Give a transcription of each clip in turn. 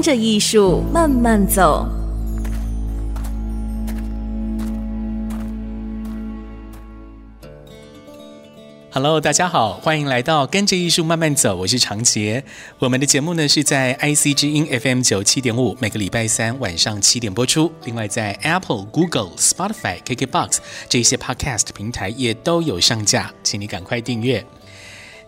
跟着艺术慢慢走。Hello，大家好，欢迎来到跟着艺术慢慢走，我是长杰。我们的节目呢是在 IC 之音 FM 九七点五，每个礼拜三晚上七点播出。另外在 Apple、Google、Spotify、KKBox 这些 Podcast 平台也都有上架，请你赶快订阅。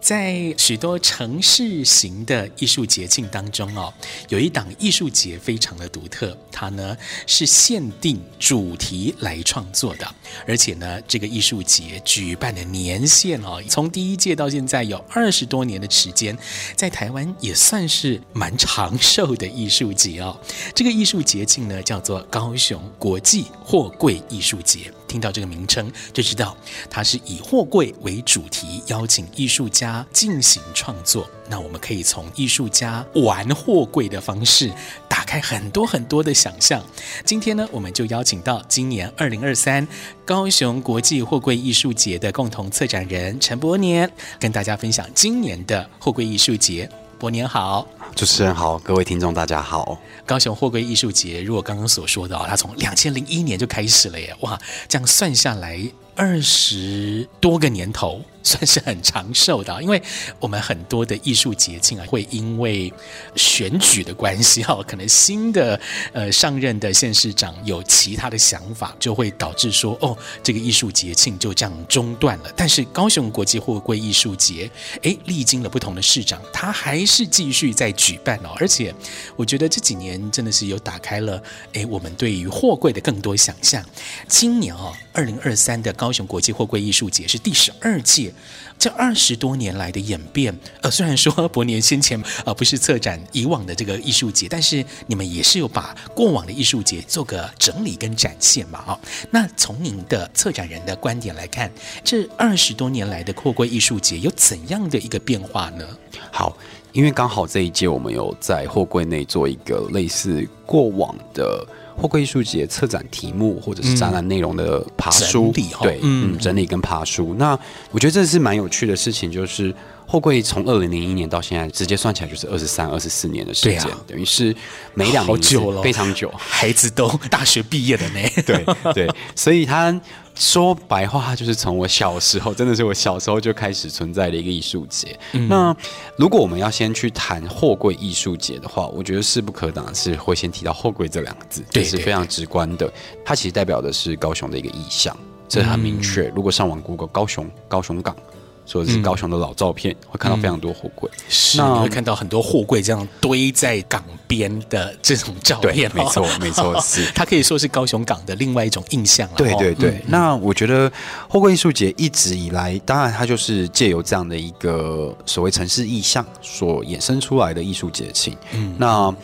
在许多城市型的艺术节庆当中哦，有一档艺术节非常的独特，它呢是限定主题来创作的，而且呢这个艺术节举办的年限哦，从第一届到现在有二十多年的时间，在台湾也算是蛮长寿的艺术节哦。这个艺术节庆呢叫做高雄国际货柜艺术节。听到这个名称就知道，它是以货柜为主题，邀请艺术家进行创作。那我们可以从艺术家玩货柜的方式，打开很多很多的想象。今天呢，我们就邀请到今年二零二三高雄国际货柜艺术节的共同策展人陈伯年，跟大家分享今年的货柜艺术节。伯年好。主持人好，各位听众大家好。高雄货柜艺术节，如果刚刚所说的啊，它从两千零一年就开始了耶，哇，这样算下来二十多个年头。算是很长寿的，因为我们很多的艺术节庆啊，会因为选举的关系哈，可能新的呃上任的县市长有其他的想法，就会导致说哦，这个艺术节庆就这样中断了。但是高雄国际货柜艺术节，诶，历经了不同的市长，他还是继续在举办哦。而且我觉得这几年真的是有打开了诶，我们对于货柜的更多想象。今年哦，二零二三的高雄国际货柜艺术节是第十二届。这二十多年来的演变，呃，虽然说 伯年先前呃不是策展以往的这个艺术节，但是你们也是有把过往的艺术节做个整理跟展现嘛，啊，那从您的策展人的观点来看，这二十多年来的货柜艺术节有怎样的一个变化呢？好，因为刚好这一届我们有在货柜内做一个类似过往的。货柜艺术节策展题目或者是展览内容的爬书，嗯、对，嗯，整理跟爬书。那我觉得这是蛮有趣的事情，就是货柜从二零零一年到现在，直接算起来就是二十三、二十四年的时间，啊、等于是每两年久了，非常久，孩子都大学毕业了呢。对对，所以他。说白话就是从我小时候，真的是我小时候就开始存在的一个艺术节。嗯、那如果我们要先去谈货柜艺术节的话，我觉得势不可挡是会先提到货柜这两个字，这是非常直观的。它其实代表的是高雄的一个意象，这很明确。嗯、如果上网 Google 高雄，高雄港。说的是高雄的老照片，嗯、会看到非常多货柜，是会看到很多货柜这样堆在港边的这种照片。没错，没错，是它可以说是高雄港的另外一种印象了。对对对，嗯、那我觉得货柜艺术节一直以来，当然它就是借由这样的一个所谓城市意象所衍生出来的艺术节庆。嗯，那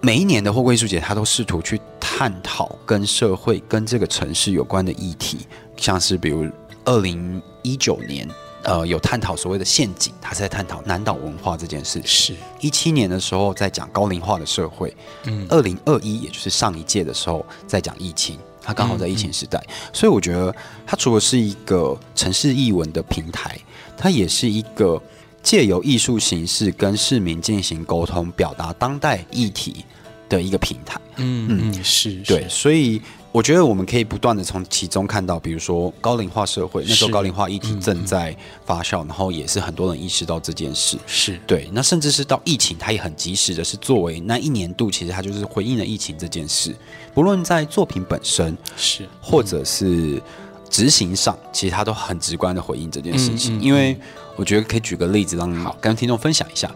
每一年的货柜艺术节，它都试图去探讨跟社会跟这个城市有关的议题，像是比如二零一九年。呃，有探讨所谓的陷阱，他是在探讨南岛文化这件事。是。一七年的时候在讲高龄化的社会，嗯，二零二一也就是上一届的时候在讲疫情，他刚好在疫情时代，嗯嗯、所以我觉得它除了是一个城市艺文的平台，它也是一个借由艺术形式跟市民进行沟通、表达当代议题的一个平台。嗯嗯，嗯是，对，所以。我觉得我们可以不断的从其中看到，比如说高龄化社会，那时候高龄化议题正在发酵，嗯嗯、然后也是很多人意识到这件事。是对，那甚至是到疫情，它也很及时的是作为那一年度，其实它就是回应了疫情这件事。不论在作品本身是，或者是执行上，其实它都很直观的回应这件事情。嗯嗯嗯、因为我觉得可以举个例子，让你跟听众分享一下。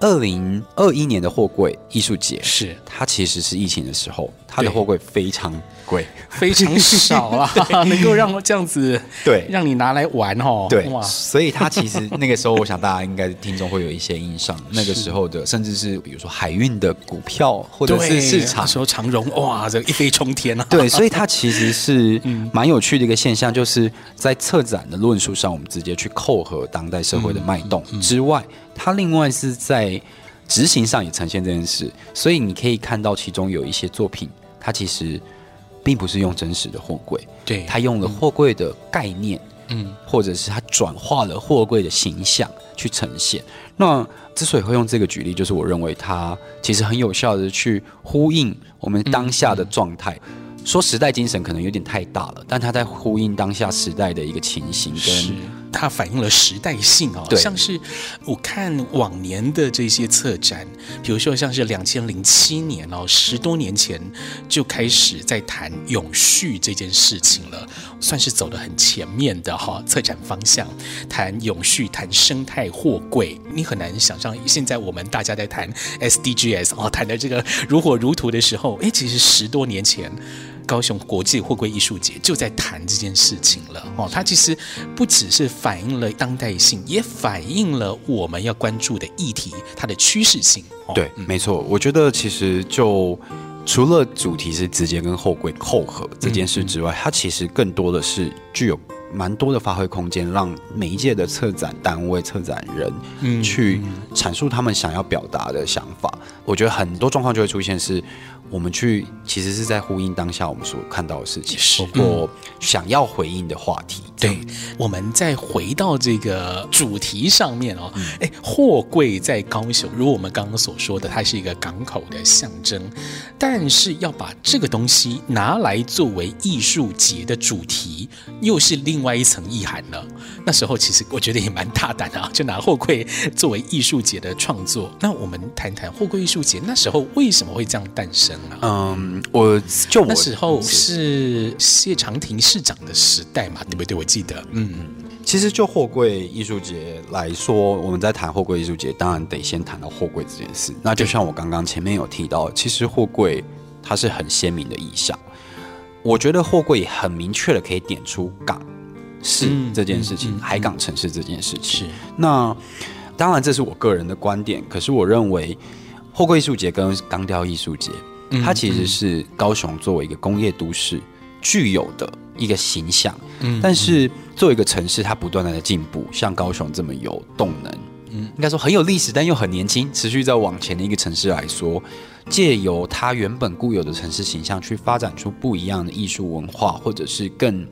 二零二一年的货柜艺术节是。它其实是疫情的时候，它的货柜非常贵，非常少啊，能够让这样子对。让你拿来玩哦，对哇，所以它其实那个时候，我想大家应该听众会有一些印象，那个时候的甚至是比如说海运的股票或者是市场，那时候长荣哇，这一飞冲天啊，对，所以它其实是 蛮有趣的一个现象，就是在策展的论述上，我们直接去扣合当代社会的脉动之外。它另外是在执行上也呈现这件事，所以你可以看到其中有一些作品，它其实并不是用真实的货柜，对，它用了货柜的概念，嗯，或者是它转化了货柜的形象去呈现。那之所以会用这个举例，就是我认为它其实很有效的去呼应我们当下的状态。说时代精神可能有点太大了，但它在呼应当下时代的一个情形跟。它反映了时代性哦，像是我看往年的这些策展，比如说像是两千零七年哦，十多年前就开始在谈永续这件事情了，算是走得很前面的哈。策展方向谈永续，谈生态货柜，你很难想象现在我们大家在谈 SDGs 哦，谈的这个如火如荼的时候，哎，其实十多年前。高雄国际货柜艺术节就在谈这件事情了哦，它其实不只是反映了当代性，也反映了我们要关注的议题它的趋势性。对，没错，我觉得其实就除了主题是直接跟后柜扣合这件事之外，它其实更多的是具有蛮多的发挥空间，让每一届的策展单位、策展人去阐述他们想要表达的想法。我觉得很多状况就会出现是。我们去其实是在呼应当下我们所看到的事情，是我想要回应的话题。对，我们再回到这个主题上面哦，哎，货柜在高雄，如我们刚刚所说的，它是一个港口的象征，但是要把这个东西拿来作为艺术节的主题，又是另外一层意涵了。那时候其实我觉得也蛮大胆的啊，就拿货柜作为艺术节的创作。那我们谈谈货柜艺术节那时候为什么会这样诞生？嗯，我就我那时候是谢长廷市长的时代嘛，对不对？我记得，嗯，其实就货柜艺术节来说，我们在谈货柜艺术节，当然得先谈到货柜这件事。那就像我刚刚前面有提到，其实货柜它是很鲜明的意象。我觉得货柜很明确的可以点出港是这件事情，嗯嗯嗯、海港城市这件事情。是那当然这是我个人的观点，可是我认为货柜艺术节跟钢雕艺术节。它其实是高雄作为一个工业都市具有的一个形象，嗯，但是作为一个城市，它不断的在进步，像高雄这么有动能，嗯，应该说很有历史，但又很年轻，持续在往前的一个城市来说，借由它原本固有的城市形象，去发展出不一样的艺术文化，或者是更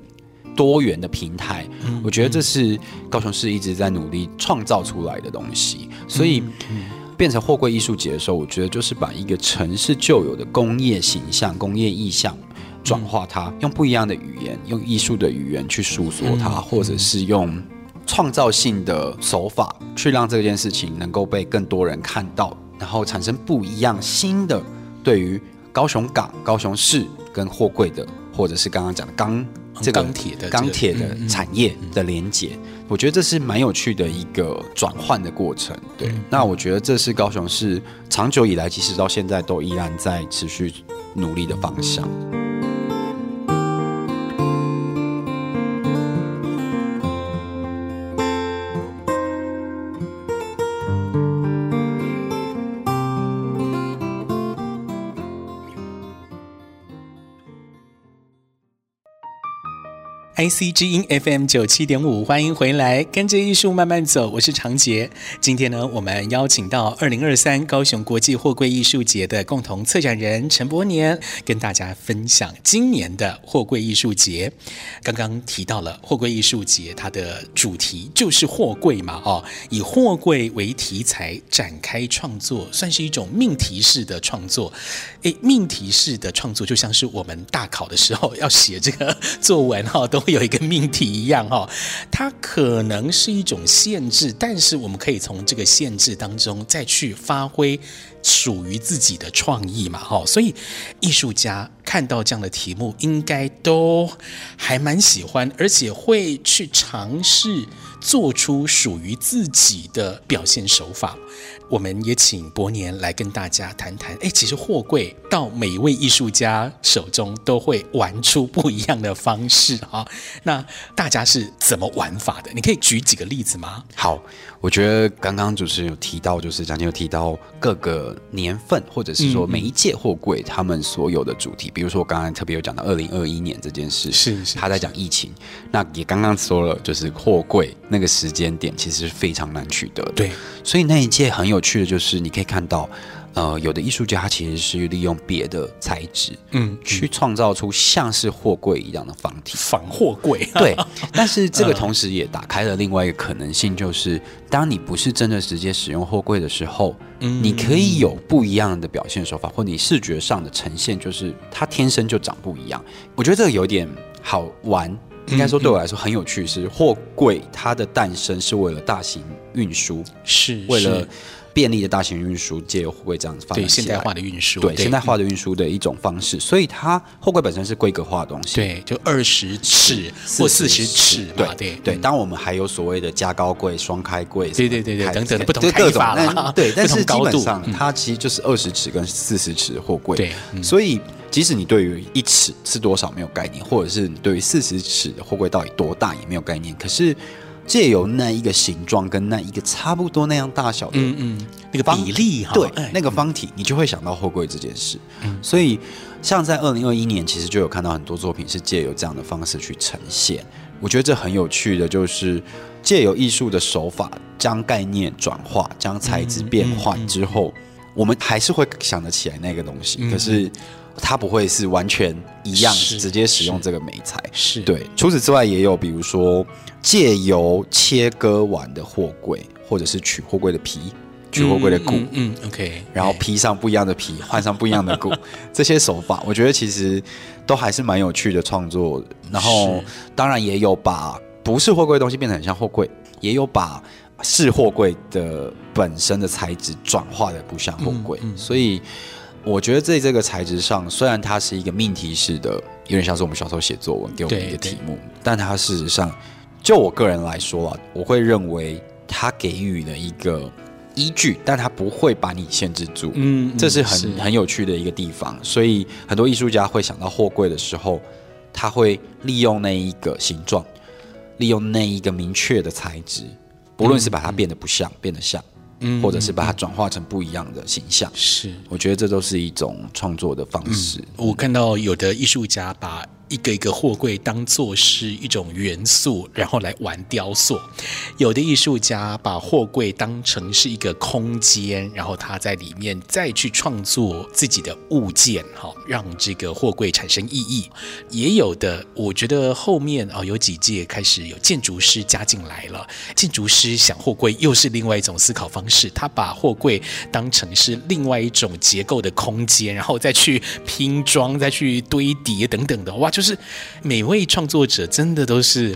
多元的平台，嗯，我觉得这是高雄市一直在努力创造出来的东西，所以。嗯变成货柜艺术节的时候，我觉得就是把一个城市旧有的工业形象、工业意象转化它，用不一样的语言，用艺术的语言去诉说它，或者是用创造性的手法去让这件事情能够被更多人看到，然后产生不一样新的对于高雄港、高雄市跟货柜的，或者是刚刚讲的钢这个钢铁的钢铁的产业的连结。我觉得这是蛮有趣的一个转换的过程，对。那我觉得这是高雄市长久以来，其实到现在都依然在持续努力的方向。IC 之音 FM 九七点五，欢迎回来，跟着艺术慢慢走，我是长杰。今天呢，我们邀请到二零二三高雄国际货柜艺术节的共同策展人陈柏年，跟大家分享今年的货柜艺术节。刚刚提到了货柜艺术节，它的主题就是货柜嘛，哦，以货柜为题材展开创作，算是一种命题式的创作。诶，命题式的创作就像是我们大考的时候要写这个作文哈，都会有一个命题一样哈。它可能是一种限制，但是我们可以从这个限制当中再去发挥属于自己的创意嘛，哈，所以艺术家看到这样的题目，应该都还蛮喜欢，而且会去尝试做出属于自己的表现手法。我们也请伯年来跟大家谈谈。哎，其实货柜到每一位艺术家手中都会玩出不一样的方式哈。那大家是怎么玩法的？你可以举几个例子吗？好，我觉得刚刚主持人有提到，就是讲解有提到各个年份，或者是说每一届货柜他们所有的主题。嗯、比如说我刚才特别有讲到二零二一年这件事，是是，是他在讲疫情。那也刚刚说了，就是货柜那个时间点其实是非常难取得的。对，所以那一届很有。有趣的就是，你可以看到，呃，有的艺术家他其实是利用别的材质，嗯，去创造出像是货柜一样的方体，仿货柜。对，但是这个同时也打开了另外一个可能性，就是当你不是真的直接使用货柜的时候，嗯，你可以有不一样的表现手法，或你视觉上的呈现，就是它天生就长不一样。我觉得这个有点好玩，应该说对我来说很有趣。是货柜它的诞生是为了大型运输，是为了。便利的大型运输借由货柜这样子发现代化的运输，对现代化的运输的一种方式，所以它货柜本身是规格化的东西，对，就二十尺或四十尺，对对对。当我们还有所谓的加高柜、双开柜，对对对对，等等的不同开法了，对，但是基本上它其实就是二十尺跟四十尺的货柜，对，所以即使你对于一尺是多少没有概念，或者是你对于四十尺的货柜到底多大也没有概念，可是。借由那一个形状跟那一个差不多那样大小的，嗯嗯，那个比例哈，对，那个方体，你就会想到货柜这件事。嗯，所以像在二零二一年，其实就有看到很多作品是借由这样的方式去呈现。我觉得这很有趣的，就是借由艺术的手法，将概念转化，将材质变换之后，我们还是会想得起来那个东西。可是。它不会是完全一样，直接使用这个美材。是对。除此之外，也有比如说借由切割完的货柜，或者是取货柜的皮，取货柜的骨，嗯，嗯，OK，然后披上不一样的皮，换上不一样的骨，这些手法，我觉得其实都还是蛮有趣的创作。然后，当然也有把不是货柜的东西变得很像货柜，也有把是货柜的本身的材质转化的不像货柜，所以。我觉得在这个材质上，虽然它是一个命题式的，有点像是我们小时候写作文给我们一个题目，但它事实上，就我个人来说啊，我会认为它给予了一个依据，但它不会把你限制住。嗯，这是很是很有趣的一个地方。所以很多艺术家会想到货柜的时候，他会利用那一个形状，利用那一个明确的材质，不论是把它变得不像，嗯、变得像。或者是把它转化成不一样的形象，是，我觉得这都是一种创作的方式。嗯，我看到有的艺术家把。一个一个货柜当做是一种元素，然后来玩雕塑。有的艺术家把货柜当成是一个空间，然后他在里面再去创作自己的物件，哈，让这个货柜产生意义。也有的，我觉得后面啊，有几届开始有建筑师加进来了。建筑师想货柜又是另外一种思考方式，他把货柜当成是另外一种结构的空间，然后再去拼装、再去堆叠等等的，哇！就是每位创作者真的都是，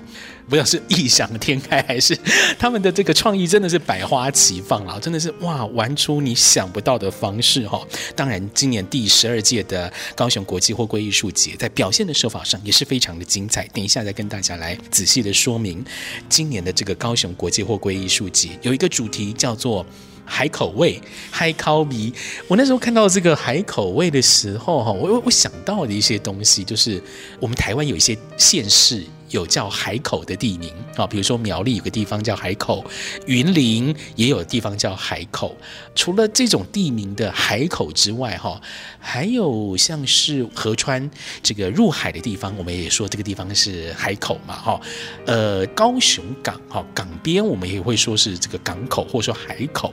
不知道是异想天开，还是他们的这个创意真的是百花齐放啊！真的是哇，玩出你想不到的方式哈！当然，今年第十二届的高雄国际货柜艺术节，在表现的手法上也是非常的精彩。等一下再跟大家来仔细的说明，今年的这个高雄国际货柜艺术节有一个主题叫做。海口味，海烤鼻。我那时候看到这个海口味的时候，哈，我我想到的一些东西，就是我们台湾有一些县市。有叫海口的地名啊，比如说苗栗有个地方叫海口，云林也有地方叫海口。除了这种地名的海口之外，哈，还有像是河川这个入海的地方，我们也说这个地方是海口嘛，哈。呃，高雄港哈港边，我们也会说是这个港口，或者说海口。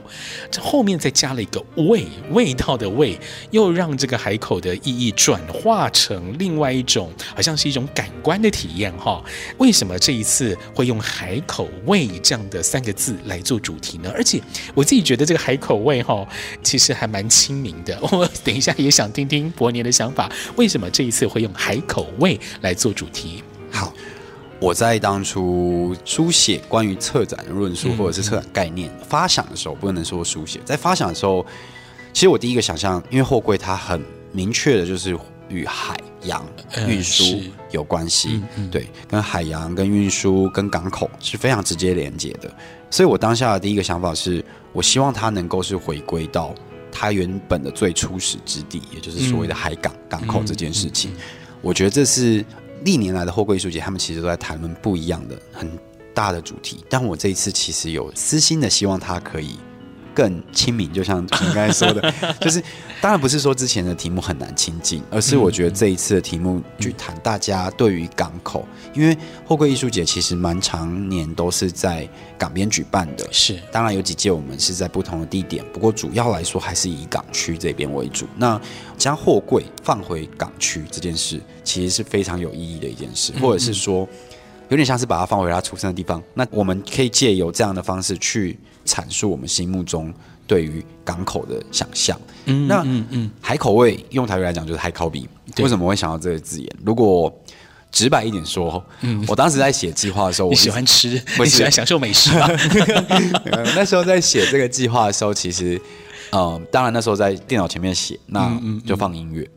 这后面再加了一个味，味道的味，又让这个海口的意义转化成另外一种，好像是一种感官的体验，哈。为什么这一次会用海口味这样的三个字来做主题呢？而且我自己觉得这个海口味哈，其实还蛮亲民的。我等一下也想听听伯年的想法，为什么这一次会用海口味来做主题？好，我在当初书写关于策展的论述或者是策展概念发想的时候，不能说书写，在发想的时候。其实我第一个想象，因为货柜它很明确的就是与海洋运输有关系，对，跟海洋、跟运输、跟港口是非常直接连接的。所以我当下的第一个想法是，我希望它能够是回归到它原本的最初始之地，也就是所谓的海港、嗯、港口这件事情。我觉得这是历年来的货柜艺术节，他们其实都在谈论不一样的很大的主题。但我这一次其实有私心的希望它可以。更亲民，就像你刚才说的，就是当然不是说之前的题目很难亲近，而是我觉得这一次的题目去谈大家对于港口，因为货柜艺术节其实蛮常年都是在港边举办的，是当然有几届我们是在不同的地点，不过主要来说还是以港区这边为主。那将货柜放回港区这件事，其实是非常有意义的一件事，或者是说有点像是把它放回他出生的地方。那我们可以借由这样的方式去。阐述我们心目中对于港口的想象。嗯，那嗯嗯，海口味用台语来讲就是海口比。为什么会想到这个字眼？如果直白一点说，嗯，我当时在写计划的时候，我喜欢吃，我喜欢享受美食吧。那时候在写这个计划的时候，其实，嗯，当然那时候在电脑前面写，那就放音乐。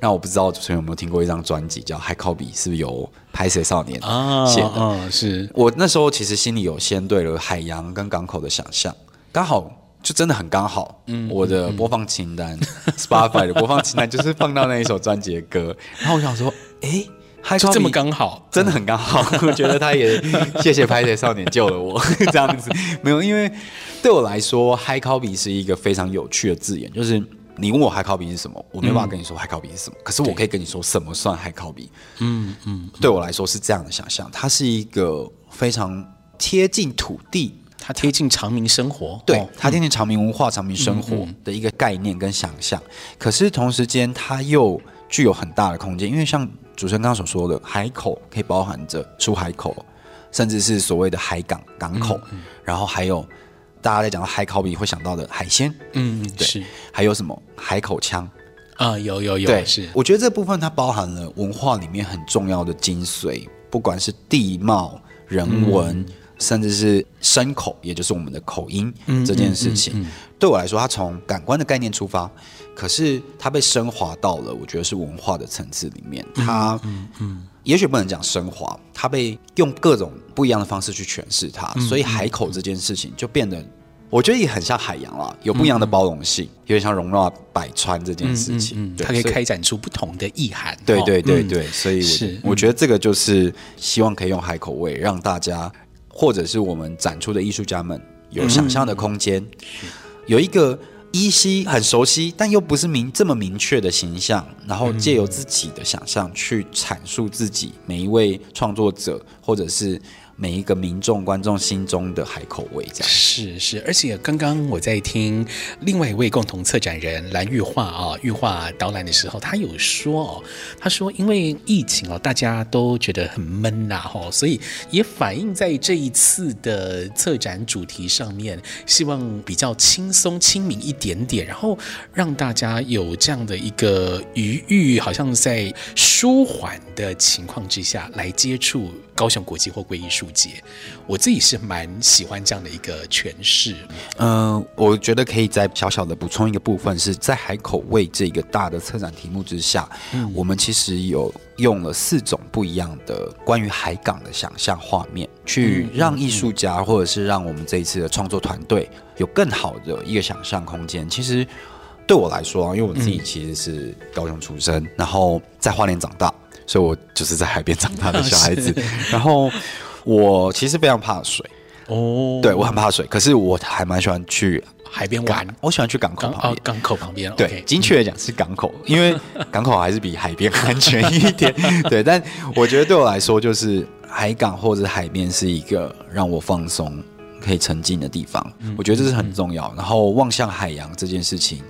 那我不知道主持人有没有听过一张专辑叫《海口比》，是不是由拍摄少年写的？啊，是我那时候其实心里有先对了海洋跟港口的想象，刚好就真的很刚好。嗯，我的播放清单，Spotify 的播放清单就是放到那一首专辑的歌。然后我想说，哎，海口比这么刚好，真的很刚好。我觉得他也谢谢拍谢少年救了我，这样子没有，因为对我来说，Hi Copy 是一个非常有趣的字眼，就是。你问我海口比是什么，我没办法跟你说海口比是什么。嗯、可是我可以跟你说什么算海口比。嗯嗯，对我来说是这样的想象，它是一个非常贴近土地，它贴近长明生活，对，它贴近长明文化、长明生活的一个概念跟想象。可是同时间，它又具有很大的空间，因为像主持人刚刚所说的，海口可以包含着出海口，甚至是所谓的海港港口，然后还有。大家在讲到海口比会想到的海鲜，嗯，对，是还有什么海口腔啊？有有有，对，是。我觉得这部分它包含了文化里面很重要的精髓，不管是地貌、人文，嗯、甚至是声口，也就是我们的口音、嗯、这件事情。嗯嗯嗯、对我来说，它从感官的概念出发，可是它被升华到了，我觉得是文化的层次里面。它，嗯。也许不能讲升华，它被用各种不一样的方式去诠释它，嗯、所以海口这件事情就变得，我觉得也很像海洋了，有不一样的包容性，嗯、有点像容纳百川这件事情，它可以开展出不同的意涵。对对对对，嗯、所以我是我觉得这个就是希望可以用海口味让大家，或者是我们展出的艺术家们有想象的空间，嗯、有一个。依稀很熟悉，但又不是明这么明确的形象，然后借由自己的想象去阐述自己每一位创作者，或者是。每一个民众观众心中的海口味，这样。是是，而且刚刚我在听另外一位共同策展人蓝玉化啊，玉化导览的时候，他有说哦，他说因为疫情哦，大家都觉得很闷呐，哈，所以也反映在这一次的策展主题上面，希望比较轻松亲民一点点，然后让大家有这样的一个余裕，好像在舒缓的情况之下来接触高雄国际货柜艺术节，我自己是蛮喜欢这样的一个诠释。嗯、呃，我觉得可以再小小的补充一个部分，是在海口味这个大的策展题目之下，嗯、我们其实有用了四种不一样的关于海港的想象画面，去让艺术家或者是让我们这一次的创作团队有更好的一个想象空间。其实对我来说啊，因为我自己其实是高雄出生，然后在花莲长大。所以，我就是在海边长大的小孩子。然后，我其实非常怕水。哦，对，我很怕水，可是我还蛮喜欢去海边玩。我喜欢去港口旁边。港口旁边。对，精确的讲是港口，因为 港口还是比海边安全一点。对，但我觉得对我来说，就是海港或者海边是一个让我放松、可以沉浸的地方。我觉得这是很重要。然后，望向海洋这件事情，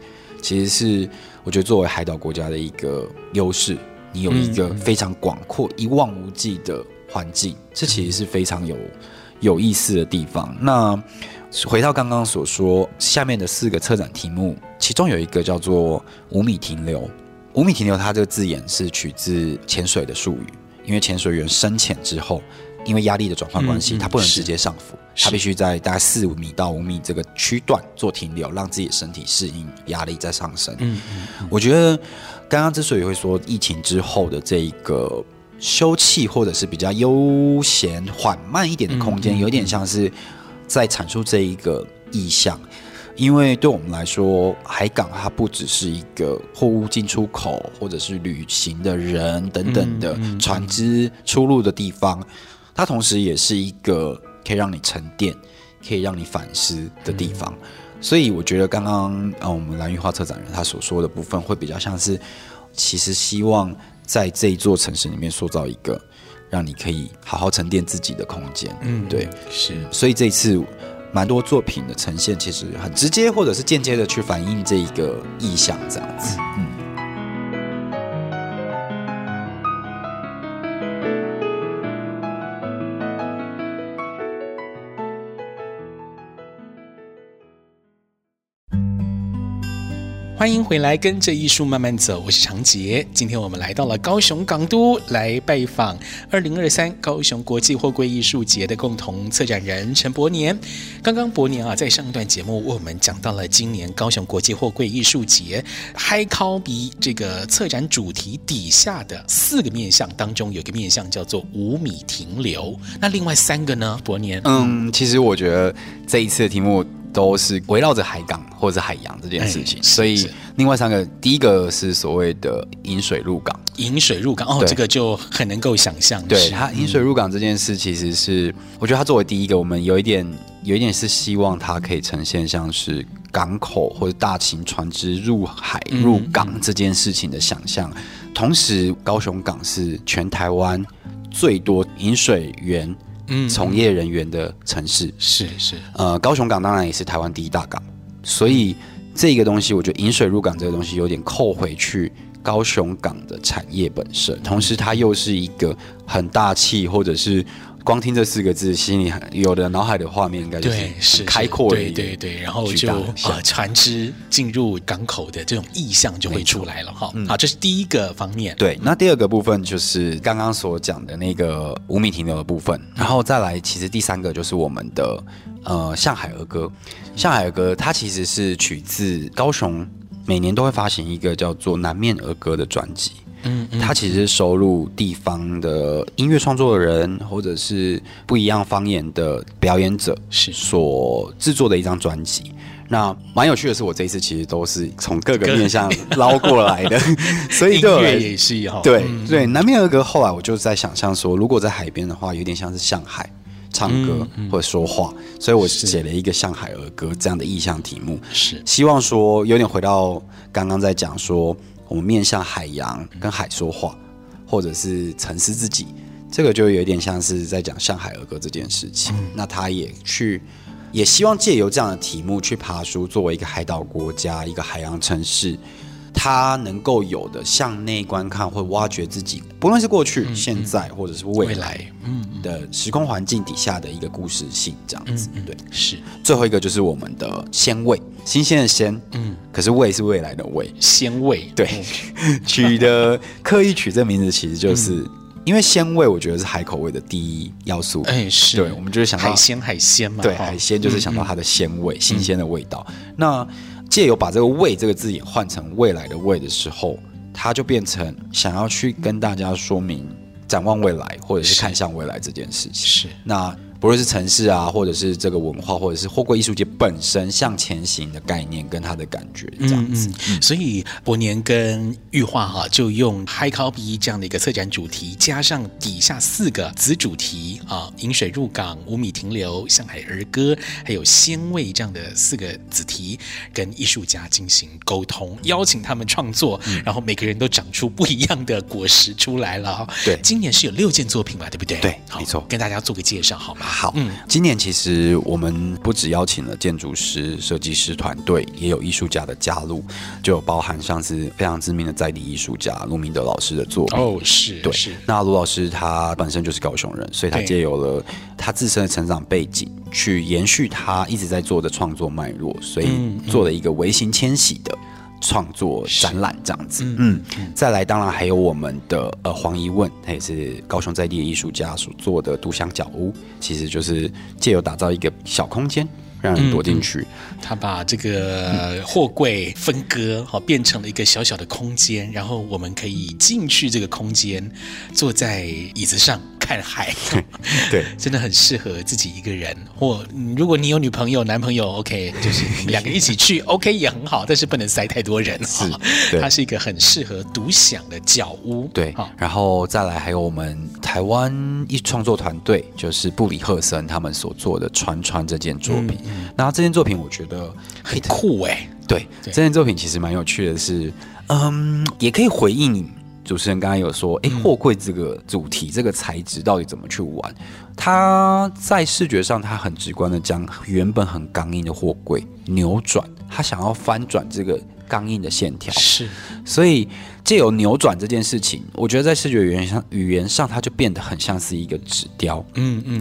其实是我觉得作为海岛国家的一个优势。你有一个非常广阔、一望无际的环境，这其实是非常有有意思的地方。那回到刚刚所说，下面的四个策展题目，其中有一个叫做“五米停留”。五米停留，它这个字眼是取自潜水的术语，因为潜水员深潜之后，因为压力的转换关系，嗯嗯它不能直接上浮，它必须在大概四五米到五米这个区段做停留，让自己的身体适应压力在上升。嗯嗯，我觉得刚刚之所以会说疫情之后的这一个休憩或者是比较悠闲缓慢一点的空间，有点像是在阐述这一个意象。因为对我们来说，海港它不只是一个货物进出口，或者是旅行的人等等的船只出入的地方，它同时也是一个可以让你沉淀、可以让你反思的地方。所以我觉得刚刚啊，我们蓝玉花策展人他所说的部分，会比较像是，其实希望在这一座城市里面塑造一个让你可以好好沉淀自己的空间。嗯，对，是。所以这一次。蛮多作品的呈现，其实很直接，或者是间接的去反映这一个意象，这样子。嗯。欢迎回来，跟着艺术慢慢走。我是长杰。今天我们来到了高雄港都，来拜访二零二三高雄国际货柜艺术节的共同策展人陈伯年。刚刚伯年啊，在上一段节目为我们讲到了今年高雄国际货柜艺术节海口比这个策展主题底下的四个面向当中，有个面向叫做五米停留。那另外三个呢？伯年，嗯，其实我觉得这一次的题目。都是围绕着海港或者是海洋这件事情，所以另外三个，第一个是所谓的引水入港，引水入港哦，这个就很能够想象。对，它引水入港这件事，其实是我觉得它作为第一个，我们有一点有一点是希望它可以呈现像是港口或者大型船只入海入港这件事情的想象。同时，高雄港是全台湾最多引水员。嗯，从业人员的城市。是是，呃，高雄港当然也是台湾第一大港，所以这个东西，我觉得引水入港这个东西有点扣回去高雄港的产业本身，同时它又是一个很大气，或者是。光听这四个字，心里有的脑海的画面应该就是很开阔的，对对对，然后就啊，船只进入港口的这种意象就会出来了哈。好，这是第一个方面。对，那第二个部分就是刚刚所讲的那个五米停留的部分，然后再来，其实第三个就是我们的呃向海儿歌。向海儿歌它其实是取自高雄，每年都会发行一个叫做南面儿歌的专辑。嗯，它其实是收录地方的音乐创作的人，或者是不一样方言的表演者是所制作的一张专辑。那蛮有趣的是，我这一次其实都是从各个面向捞过来的，所以对我来音乐也是哈。对对，南面儿歌后来我就在想象说，如果在海边的话，有点像是向海唱歌或者说话，所以我写了一个向海儿歌这样的意象题目，是希望说有点回到刚刚在讲说。我们面向海洋跟海说话，或者是沉思自己，这个就有点像是在讲上海儿歌这件事情。那他也去，也希望借由这样的题目去爬书，作为一个海岛国家、一个海洋城市，他能够有的向内观看或挖掘自己，不论是过去、现在或者是未来，嗯的时空环境底下的一个故事性，这样子。对，是。最后一个就是我们的鲜味。新鲜的鲜，嗯，可是味是未来的味，鲜味，对，取的刻意取这名字，其实就是、嗯、因为鲜味，我觉得是海口味的第一要素，哎，是。对，我们就是想到海鲜，海鲜嘛，对，海鲜就是想到它的鲜味，嗯、新鲜的味道。嗯、那借由把这个“未”这个字眼换成未来的“未”的时候，它就变成想要去跟大家说明展望未来，或者是看向未来这件事情。是那。不论是城市啊，或者是这个文化，或者是货柜艺术节本身向前行的概念跟他的感觉这样子，嗯嗯、所以伯年跟玉化哈就用 High Copy 这样的一个策展主题，加上底下四个子主题啊，引水入港、五米停留、向海儿歌，还有鲜味这样的四个子题，跟艺术家进行沟通，邀请他们创作，嗯、然后每个人都长出不一样的果实出来了。对，今年是有六件作品吧，对不对？对，没错，跟大家做个介绍好吗？好，嗯，今年其实我们不只邀请了建筑师、设计师团队，也有艺术家的加入，就有包含上次非常知名的在地艺术家卢明德老师的作品。哦，是，对，是。那卢老师他本身就是高雄人，所以他借由了他自身的成长背景，去延续他一直在做的创作脉络，所以做了一个微型迁徙的创作展览这样子。嗯，嗯，再来当然还有我们的呃黄一问，他也是高雄在地的艺术家所做的独享角屋，其实就是借由打造一个小空间。让人躲进去，嗯，他把这个货柜分割，好变成了一个小小的空间，然后我们可以进去这个空间，坐在椅子上看海。对，真的很适合自己一个人，或如果你有女朋友、男朋友，OK，就是两个一起去，OK 也很好，但是不能塞太多人。是，它是一个很适合独享的角屋。对，然后再来还有我们台湾艺术创作团队，就是布里赫森他们所做的《川川》这件作品。嗯然后这件作品我觉得很酷哎、欸，对，对这件作品其实蛮有趣的是，是嗯，也可以回应主持人刚刚有说，哎，货柜这个主题、这个材质到底怎么去玩？它在视觉上，它很直观的将原本很刚硬的货柜扭转，它想要翻转这个刚硬的线条，是，所以。借由扭转这件事情，我觉得在视觉语言上，语言上它就变得很像是一个纸雕。嗯嗯，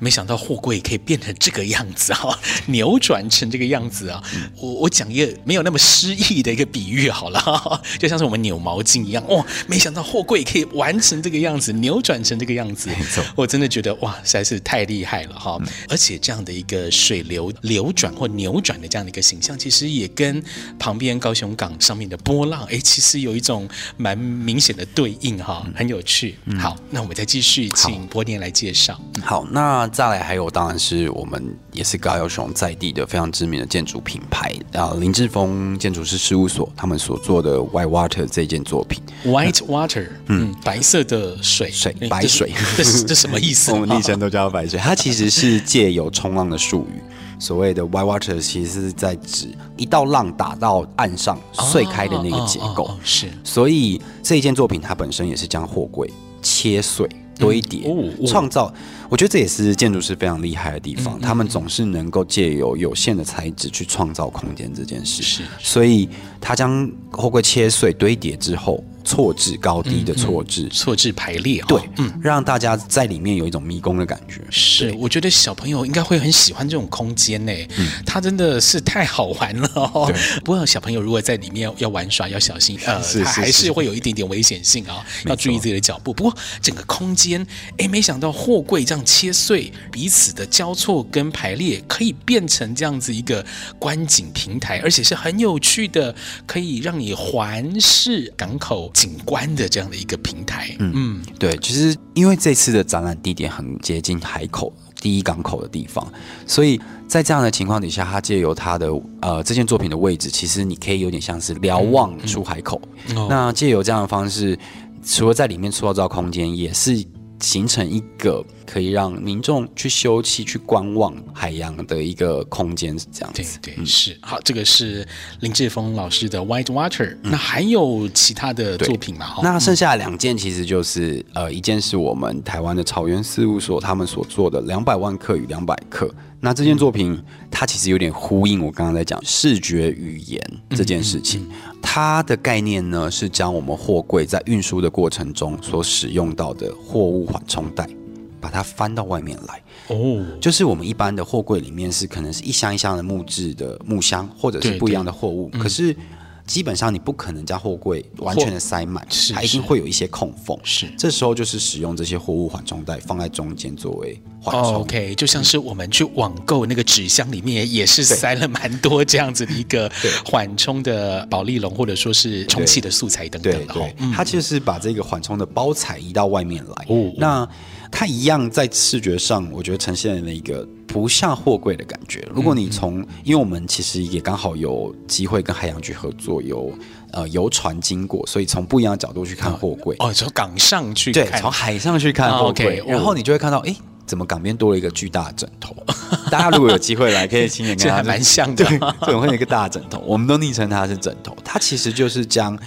没想到货柜可以变成这个样子啊，扭转成这个样子啊。嗯、我我讲一个没有那么诗意的一个比喻好了，就像是我们扭毛巾一样。哇，没想到货柜可以完成这个样子，扭转成这个样子。没错，我真的觉得哇，实在是太厉害了哈。嗯、而且这样的一个水流流转或扭转的这样的一个形象，其实也跟旁边高雄港上面的波浪，哎，其实有一种。蛮明显的对应哈，很有趣。嗯、好，那我们再继续请伯年来介绍。好，那再来还有，当然是我们也是高雄在地的非常知名的建筑品牌啊，林志峰建筑师事务所他们所做的 White Water 这件作品。White Water，嗯，白色的水，水白水，这是这什么意思？我们昵称都叫白水，它其实是借由冲浪的术语。所谓的 white water 其实是在指一道浪打到岸上碎开的那个结构，是。所以这一件作品它本身也是将货柜切碎堆叠，创造。我觉得这也是建筑师非常厉害的地方，他们总是能够借由有限的材质去创造空间这件事。是。所以他将货柜切碎堆叠之后。错置高低的错置，错置排列，对，嗯，让大家在里面有一种迷宫的感觉。是，我觉得小朋友应该会很喜欢这种空间呢，嗯，它真的是太好玩了哦。不过小朋友如果在里面要玩耍，要小心，呃，是是是它还是会有一点点危险性啊，哦，要注意自己的脚步。不过整个空间，哎，没想到货柜这样切碎，彼此的交错跟排列，可以变成这样子一个观景平台，而且是很有趣的，可以让你环视港口。景观的这样的一个平台，嗯嗯，对，其实因为这次的展览地点很接近海口第一港口的地方，所以在这样的情况底下，它借由它的呃这件作品的位置，其实你可以有点像是瞭望出海口。嗯嗯、那借由这样的方式，除了在里面塑造空间，也是。形成一个可以让民众去休憩、去观望海洋的一个空间，是这样子。对对，嗯、是。好，这个是林志峰老师的 White Water、嗯。那还有其他的作品吗？那剩下两件其实就是，呃，一件是我们台湾的草原事务所他们所做的两百万克与两百克。那这件作品，嗯、它其实有点呼应我刚刚在讲视觉语言这件事情。它的概念呢，是将我们货柜在运输的过程中所使用到的货物缓冲带，把它翻到外面来。哦，就是我们一般的货柜里面是可能是一箱一箱的木质的木箱，或者是不一样的货物，可是。基本上你不可能将货柜完全的塞满，它一定会有一些空缝。是，这时候就是使用这些货物缓冲带放在中间作为缓冲。Oh, OK，就像是我们去网购那个纸箱里面也是塞了蛮多这样子的一个缓冲的保利龙或者说是充气的素材等等。对，对，对，它就是把这个缓冲的包材移到外面来。哦，那。它一样在视觉上，我觉得呈现了一个不像货柜的感觉。如果你从，因为我们其实也刚好有机会跟海洋局合作，有呃游船经过，所以从不一样的角度去看货柜。哦，从港上去看，对，从海上去看货柜，然后你就会看到，哎，怎么港边多了一个巨大的枕头？大家如果有机会来，可以亲眼看，这还蛮像的，对，怎么会有一个大枕头？我们都昵称它是枕头，它其实就是将。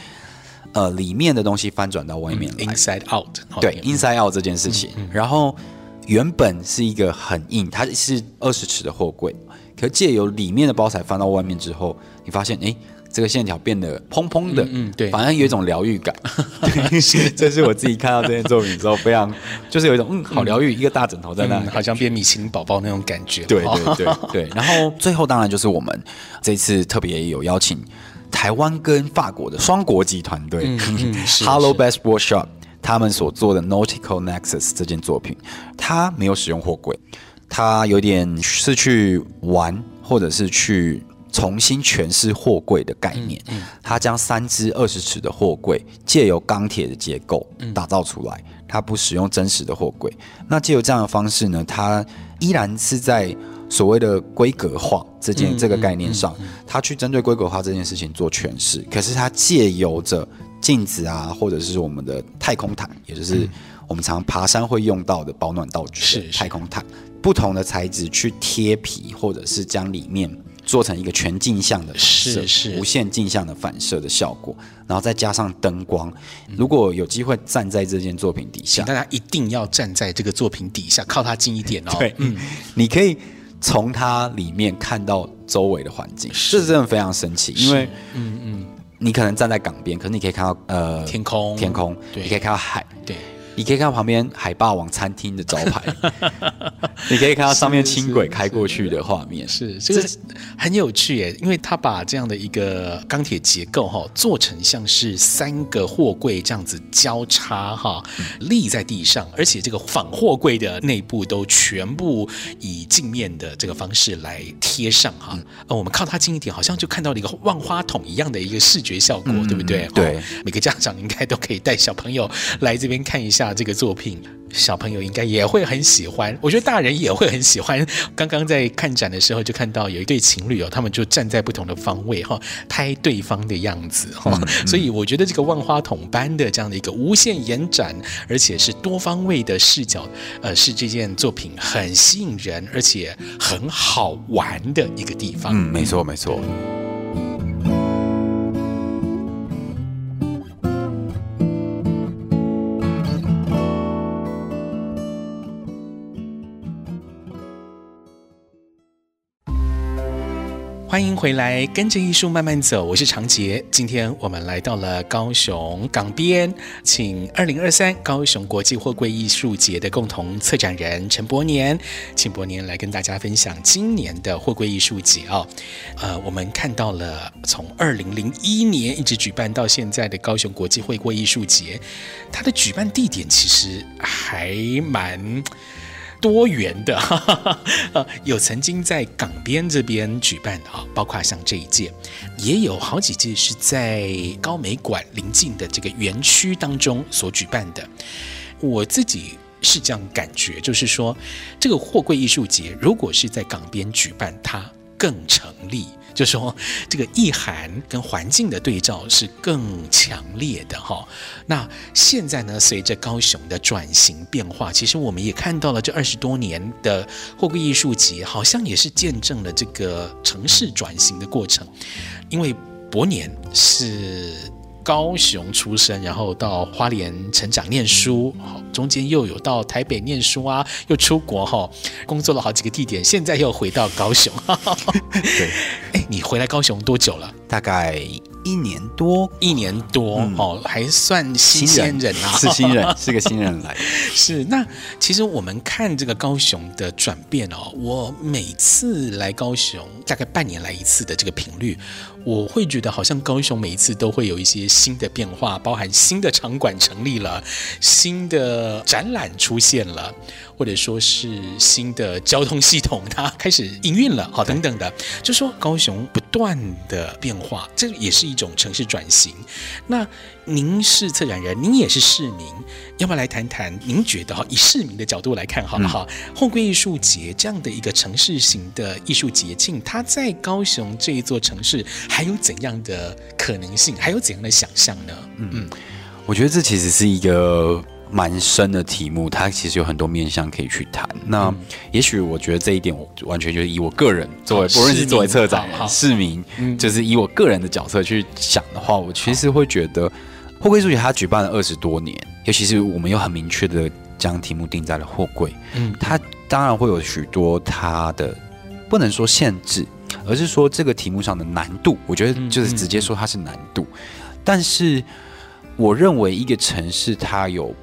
呃，里面的东西翻转到外面来，嗯，inside out，对，inside out 这件事情。然后原本是一个很硬，它是二十尺的货柜，可借由里面的包材翻到外面之后，你发现，哎，这个线条变得蓬蓬的，嗯，嗯，对，反正有一种疗愈感。对，这是我自己看到这件作品之后，非常就是有一种嗯，好疗愈，一个大枕头在那，好像变米其林宝宝那种感觉。对对对对。然后最后当然就是我们这次特别有邀请。台湾跟法国的双国籍团队、嗯嗯、Hello Best Workshop 他们所做的 Nautical Nexus 这件作品，它没有使用货柜，它有点是去玩，或者是去重新诠释货柜的概念。嗯嗯、它将三只二十尺的货柜借由钢铁的结构打造出来，它不使用真实的货柜。那借由这样的方式呢，它依然是在。所谓的规格化这件这个概念上，他去针对规格化这件事情做诠释。可是他借由着镜子啊，或者是我们的太空毯，也就是我们常爬山会用到的保暖道具，是太空毯，不同的材质去贴皮，或者是将里面做成一个全镜像的反射，是是无限镜像的反射的效果，然后再加上灯光。如果有机会站在这件作品底下，大家一定要站在这个作品底下，靠它近一点哦。对，嗯，你可以。从它里面看到周围的环境，这是真的非常神奇。因为，嗯嗯，你可能站在港边，可是你可以看到呃天空，天空，对，你可以看到海，对。你可以看到旁边海霸王餐厅的招牌，你可以看到上面轻轨开过去的画面，是，这个很有趣耶，因为他把这样的一个钢铁结构哈做成像是三个货柜这样子交叉哈立在地上，而且这个仿货柜的内部都全部以镜面的这个方式来贴上哈，呃，我们靠它近一点，好像就看到了一个万花筒一样的一个视觉效果，嗯、对不对？对，每个家长应该都可以带小朋友来这边看一下。这个作品，小朋友应该也会很喜欢。我觉得大人也会很喜欢。刚刚在看展的时候，就看到有一对情侣哦，他们就站在不同的方位哈，拍对方的样子哈。嗯嗯、所以我觉得这个万花筒般的这样的一个无限延展，而且是多方位的视角，呃，是这件作品很吸引人，而且很好玩的一个地方。嗯，没错，没错。欢迎回来，跟着艺术慢慢走。我是长杰。今天我们来到了高雄港边，请二零二三高雄国际货柜艺术节的共同策展人陈柏年，请柏年来跟大家分享今年的货柜艺术节哦。呃，我们看到了从二零零一年一直举办到现在的高雄国际货柜艺术节，它的举办地点其实还蛮。多元的，哈哈哈，呃，有曾经在港边这边举办的啊，包括像这一届，也有好几届是在高美馆临近的这个园区当中所举办的。我自己是这样感觉，就是说，这个货柜艺术节如果是在港边举办，它更成立。就说这个意涵跟环境的对照是更强烈的哈。那现在呢，随着高雄的转型变化，其实我们也看到了这二十多年的货柜艺术节，好像也是见证了这个城市转型的过程。因为博年是高雄出生，然后到花莲成长念书，中间又有到台北念书啊，又出国哈，工作了好几个地点，现在又回到高雄。对，哎，你回来高雄多久了？大概。一年多，一年多、嗯、哦，还算新鲜人啊，是新人，是个新人来。是那其实我们看这个高雄的转变哦，我每次来高雄，大概半年来一次的这个频率，我会觉得好像高雄每一次都会有一些新的变化，包含新的场馆成立了，新的展览出现了。或者说是新的交通系统，它开始营运了，好，等等的，就说高雄不断的变化，这也是一种城市转型。那您是策展人，您也是市民，要不要来谈谈？您觉得哈，以市民的角度来看，好不好？后柜艺术节这样的一个城市型的艺术节庆，它在高雄这一座城市还有怎样的可能性？还有怎样的想象呢？嗯嗯，我觉得这其实是一个。蛮深的题目，它其实有很多面向可以去谈。那也许我觉得这一点，我完全就是以我个人作为，不论是作为策展人、市民，就是以我个人的角色去想的话，我其实会觉得，货柜艺术节它举办了二十多年，尤其是我们又很明确的将题目定在了货柜，嗯，它当然会有许多它的不能说限制，而是说这个题目上的难度，我觉得就是直接说它是难度。但是我认为一个城市它有。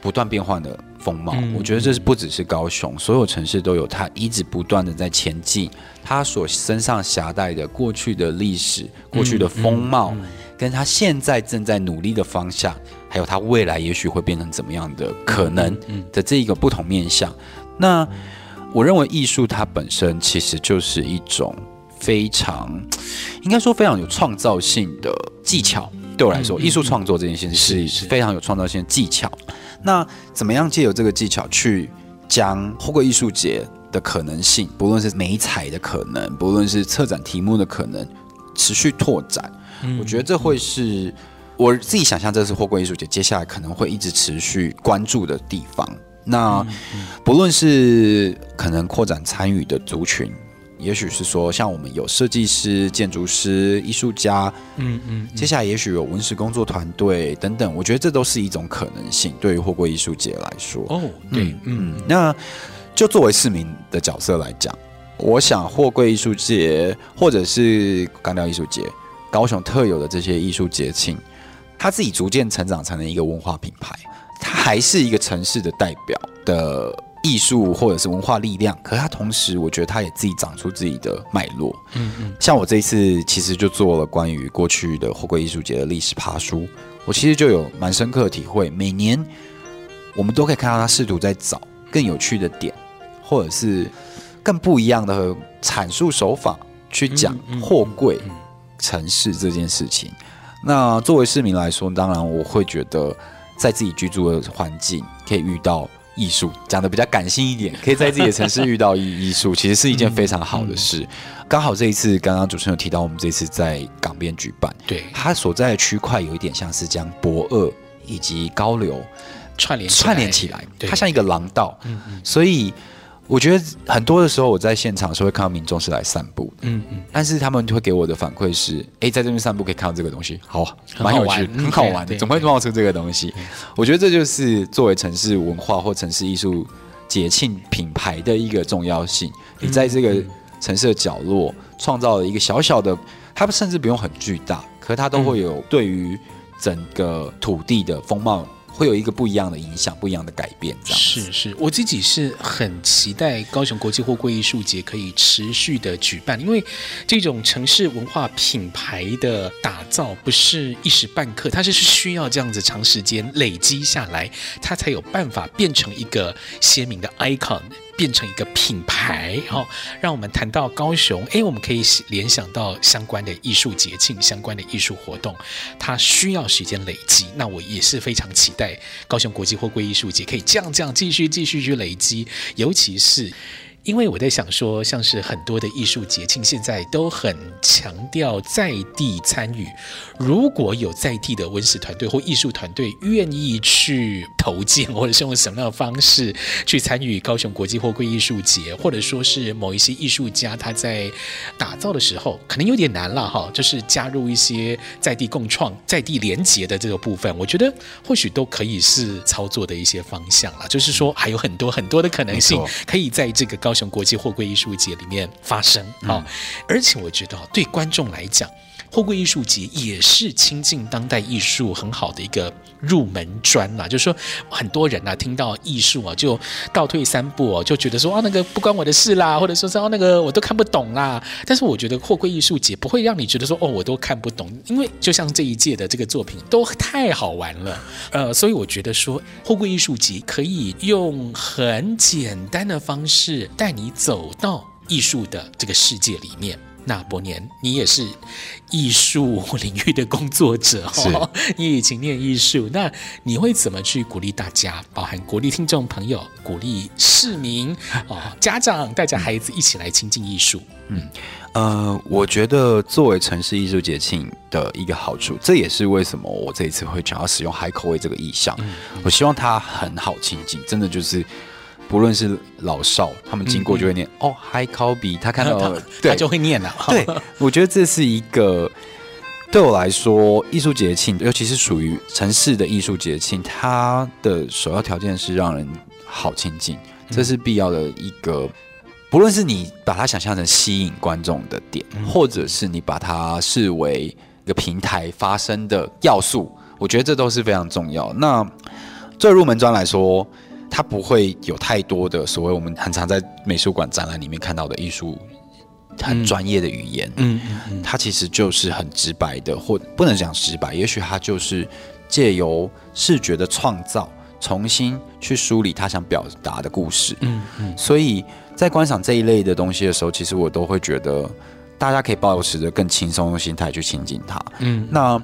不断变换的风风貌。嗯、我觉得这是不只是高雄，所有城市都有它一直不断的在前进，它所身上携带的过去的历史、过去的风貌，跟他现在正在努力的方向，还有他未来也许会变成怎么样的可能的这一个不同面向。那我认为艺术它本身其实就是一种非常，应该说非常有创造性的技巧。对我来说，艺术创作这件事情是非常有创造性的技巧。那怎么样借由这个技巧去将透过艺术节的可能性，不论是美彩的可能，不论是策展题目的可能，持续拓展？我觉得这会是我自己想象，这是货柜艺术节接下来可能会一直持续关注的地方。那不论是可能扩展参与的族群。也许是说，像我们有设计师、建筑师、艺术家，嗯嗯，接下来也许有文史工作团队等等，我觉得这都是一种可能性。对于货柜艺术节来说，哦，对，嗯，嗯，那就作为市民的角色来讲，我想货柜艺术节或者是钢雕艺术节，高雄特有的这些艺术节庆，它自己逐渐成长成了一个文化品牌，它还是一个城市的代表的。艺术或者是文化力量，可是它同时，我觉得它也自己长出自己的脉络。嗯嗯，像我这一次其实就做了关于过去的货柜艺术节的历史爬书，我其实就有蛮深刻的体会。每年我们都可以看到他试图在找更有趣的点，或者是更不一样的阐述手法去讲货柜城市这件事情。那作为市民来说，当然我会觉得在自己居住的环境可以遇到。艺术讲的比较感性一点，可以在自己的城市遇到艺艺术，其实是一件非常好的事。刚好这一次，刚刚主持人有提到，我们这次在港边举办，对，它所在的区块有一点像是将博二以及高流串联串联起来，它像一个廊道，所以。我觉得很多的时候，我在现场的时候会看到民众是来散步的，嗯嗯，但是他们会给我的反馈是，哎，在这边散步可以看到这个东西，好，蛮有趣，很好玩的，总会冒出这个东西。我觉得这就是作为城市文化或城市艺术节庆品牌的一个重要性。你在这个城市的角落创造了一个小小的，它甚至不用很巨大，可是它都会有对于整个土地的风貌。会有一个不一样的影响，不一样的改变。这样是是，我自己是很期待高雄国际货柜艺术节可以持续的举办，因为这种城市文化品牌的打造不是一时半刻，它是需要这样子长时间累积下来，它才有办法变成一个鲜明的 icon。变成一个品牌，好、哦，让我们谈到高雄，诶，我们可以联想到相关的艺术节庆、相关的艺术活动，它需要时间累积。那我也是非常期待高雄国际货柜艺术节可以这样这样继续继续去累积，尤其是。因为我在想说，像是很多的艺术节庆现在都很强调在地参与。如果有在地的文史团队或艺术团队愿意去投件，或者是用什么样的方式去参与高雄国际货柜艺术节，或者说是某一些艺术家他在打造的时候，可能有点难了哈。就是加入一些在地共创、在地连结的这个部分，我觉得或许都可以是操作的一些方向了。就是说，还有很多很多的可能性，可以在这个高。从国际货柜艺术节里面发生啊，而且我觉得对观众来讲，货柜艺术节也是亲近当代艺术很好的一个入门砖啦。就是说，很多人啊听到艺术啊，就倒退三步哦，就觉得说啊，那个不关我的事啦，或者说是哦，那个我都看不懂啦。但是我觉得货柜艺术节不会让你觉得说哦，我都看不懂，因为就像这一届的这个作品都太好玩了。呃，所以我觉得说货柜艺术节可以用很简单的方式带你走到艺术的这个世界里面。那伯年，你也是艺术领域的工作者哦，你已经念艺术，那你会怎么去鼓励大家，包含鼓励听众朋友、鼓励市民哦，家长带着孩子一起来亲近艺术？嗯，呃，我觉得作为城市艺术节庆的一个好处，这也是为什么我这一次会想要使用海口味这个意象。我希望它很好亲近，真的就是。不论是老少，他们经过就会念、嗯、哦，海口比他看到 他，就会念了。对，我觉得这是一个对我来说艺术节庆，尤其是属于城市的艺术节庆，它的首要条件是让人好亲近，这是必要的一个。嗯、不论是你把它想象成吸引观众的点，嗯、或者是你把它视为一个平台发生的要素，我觉得这都是非常重要。那最入门砖来说。它不会有太多的所谓我们很常在美术馆展览里面看到的艺术很专业的语言，嗯嗯嗯，它其实就是很直白的，或不能讲直白，也许它就是借由视觉的创造，重新去梳理他想表达的故事，嗯嗯，所以在观赏这一类的东西的时候，其实我都会觉得大家可以保持着更轻松的心态去亲近它，嗯，那。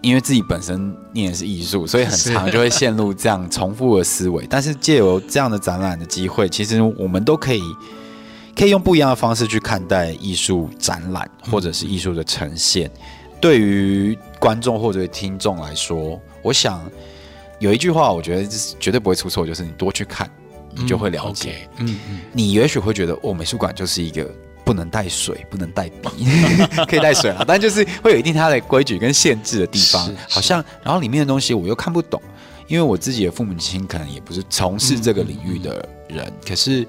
因为自己本身念的是艺术，所以很常就会陷入这样重复的思维。但是借由这样的展览的机会，其实我们都可以可以用不一样的方式去看待艺术展览，或者是艺术的呈现。对于观众或者听众来说，我想有一句话，我觉得是绝对不会出错，就是你多去看，你就会了解。嗯嗯，你也许会觉得，哦，美术馆就是一个。不能带水，不能带笔，可以带水啊，但就是会有一定它的规矩跟限制的地方。好像，然后里面的东西我又看不懂，因为我自己的父母亲可能也不是从事这个领域的人。嗯嗯嗯、可是，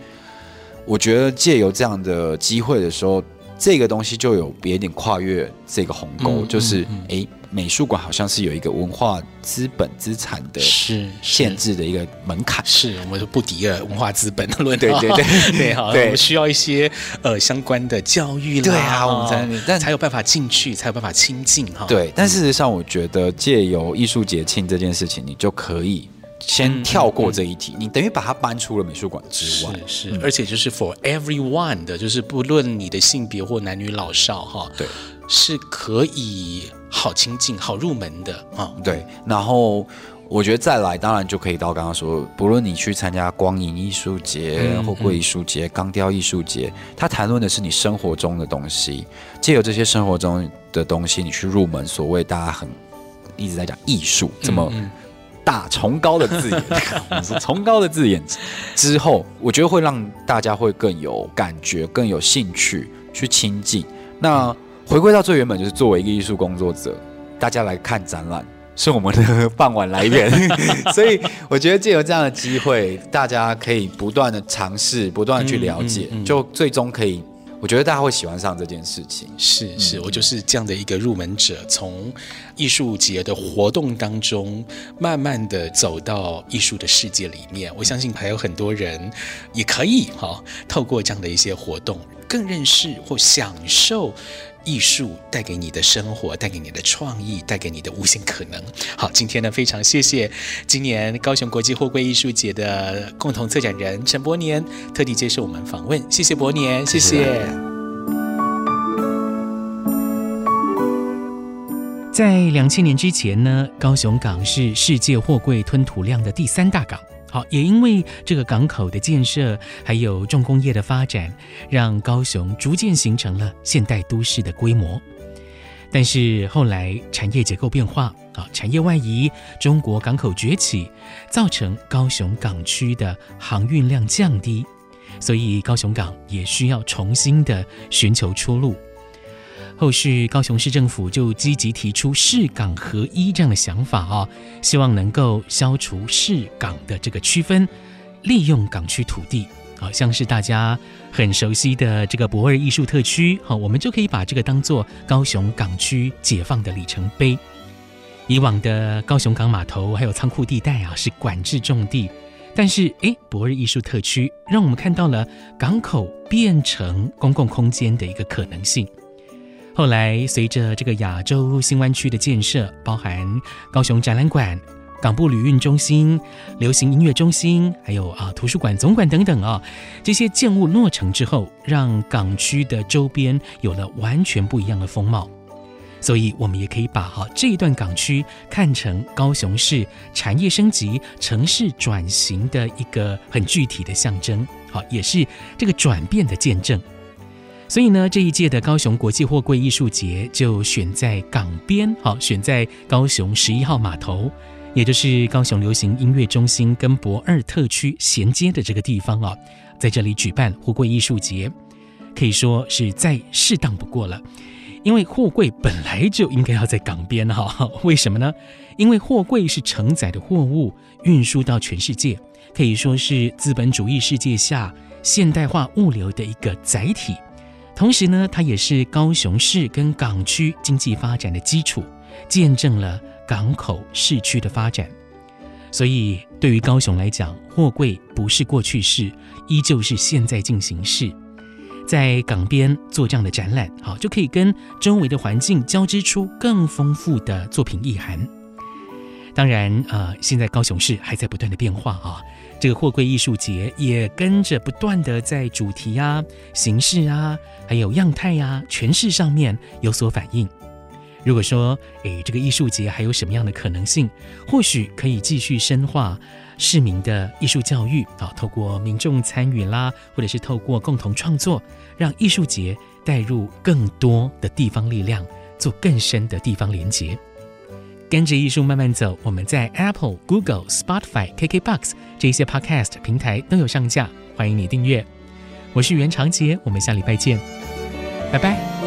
我觉得借由这样的机会的时候，这个东西就有别一点跨越这个鸿沟，嗯、就是哎。嗯嗯美术馆好像是有一个文化资本资产的限制的一个门槛，是，是我们说不敌了文化资本的论，对对对。对，好，我们需要一些呃相关的教育啦，对啊，我们才但才有办法进去，才有办法亲近哈。对，但事实上，我觉得借由艺术节庆这件事情，你就可以先跳过这一题，嗯嗯、你等于把它搬出了美术馆之外，是，是。嗯、而且就是 for everyone 的，就是不论你的性别或男女老少哈，对，是可以。好亲近、好入门的啊，对。然后我觉得再来，当然就可以到刚刚说，不论你去参加光影艺术节、货柜艺术节、钢雕艺术节，它谈论的是你生活中的东西，借由这些生活中的东西，你去入门。所谓大家很一直在讲艺术这么大崇高的字眼，崇高的字眼之后，我觉得会让大家会更有感觉、更有兴趣去亲近。那回归到最原本，就是作为一个艺术工作者，大家来看展览是我们的傍晚来源，所以我觉得借由这样的机会，大家可以不断的尝试，不断的去了解，嗯嗯嗯、就最终可以，我觉得大家会喜欢上这件事情。是是，我就是这样的一个入门者，从艺术节的活动当中，慢慢的走到艺术的世界里面。我相信还有很多人也可以哈，透过这样的一些活动，更认识或享受。艺术带给你的生活，带给你的创意，带给你的无限可能。好，今天呢，非常谢谢今年高雄国际货柜艺术节的共同策展人陈伯年特地接受我们访问，谢谢伯年，谢谢。谢谢。在两千年之前呢，高雄港是世界货柜吞吐量的第三大港。好，也因为这个港口的建设，还有重工业的发展，让高雄逐渐形成了现代都市的规模。但是后来产业结构变化，啊，产业外移，中国港口崛起，造成高雄港区的航运量降低，所以高雄港也需要重新的寻求出路。后续高雄市政府就积极提出市港合一这样的想法啊，希望能够消除市港的这个区分，利用港区土地，好像是大家很熟悉的这个驳二艺术特区，好，我们就可以把这个当做高雄港区解放的里程碑。以往的高雄港码头还有仓库地带啊是管制重地，但是诶，驳二艺术特区让我们看到了港口变成公共空间的一个可能性。后来，随着这个亚洲新湾区的建设，包含高雄展览馆、港部旅运中心、流行音乐中心，还有啊图书馆总馆等等啊，这些建物落成之后，让港区的周边有了完全不一样的风貌。所以，我们也可以把哈这一段港区看成高雄市产业升级、城市转型的一个很具体的象征，好，也是这个转变的见证。所以呢，这一届的高雄国际货柜艺术节就选在港边，好，选在高雄十一号码头，也就是高雄流行音乐中心跟博二特区衔接的这个地方啊，在这里举办货柜艺术节，可以说是再适当不过了。因为货柜本来就应该要在港边哈，为什么呢？因为货柜是承载的货物运输到全世界，可以说是资本主义世界下现代化物流的一个载体。同时呢，它也是高雄市跟港区经济发展的基础，见证了港口市区的发展。所以对于高雄来讲，货柜不是过去式，依旧是现在进行式。在港边做这样的展览，好，就可以跟周围的环境交织出更丰富的作品意涵。当然，呃，现在高雄市还在不断的变化啊。这个货柜艺术节也跟着不断的在主题啊、形式啊、还有样态啊、诠释上面有所反应。如果说，诶，这个艺术节还有什么样的可能性？或许可以继续深化市民的艺术教育啊，透过民众参与啦，或者是透过共同创作，让艺术节带入更多的地方力量，做更深的地方连结。跟着艺术慢慢走，我们在 Apple、Google、Spotify、KKBox 这些 Podcast 平台都有上架，欢迎你订阅。我是袁长杰，我们下礼拜见，拜拜。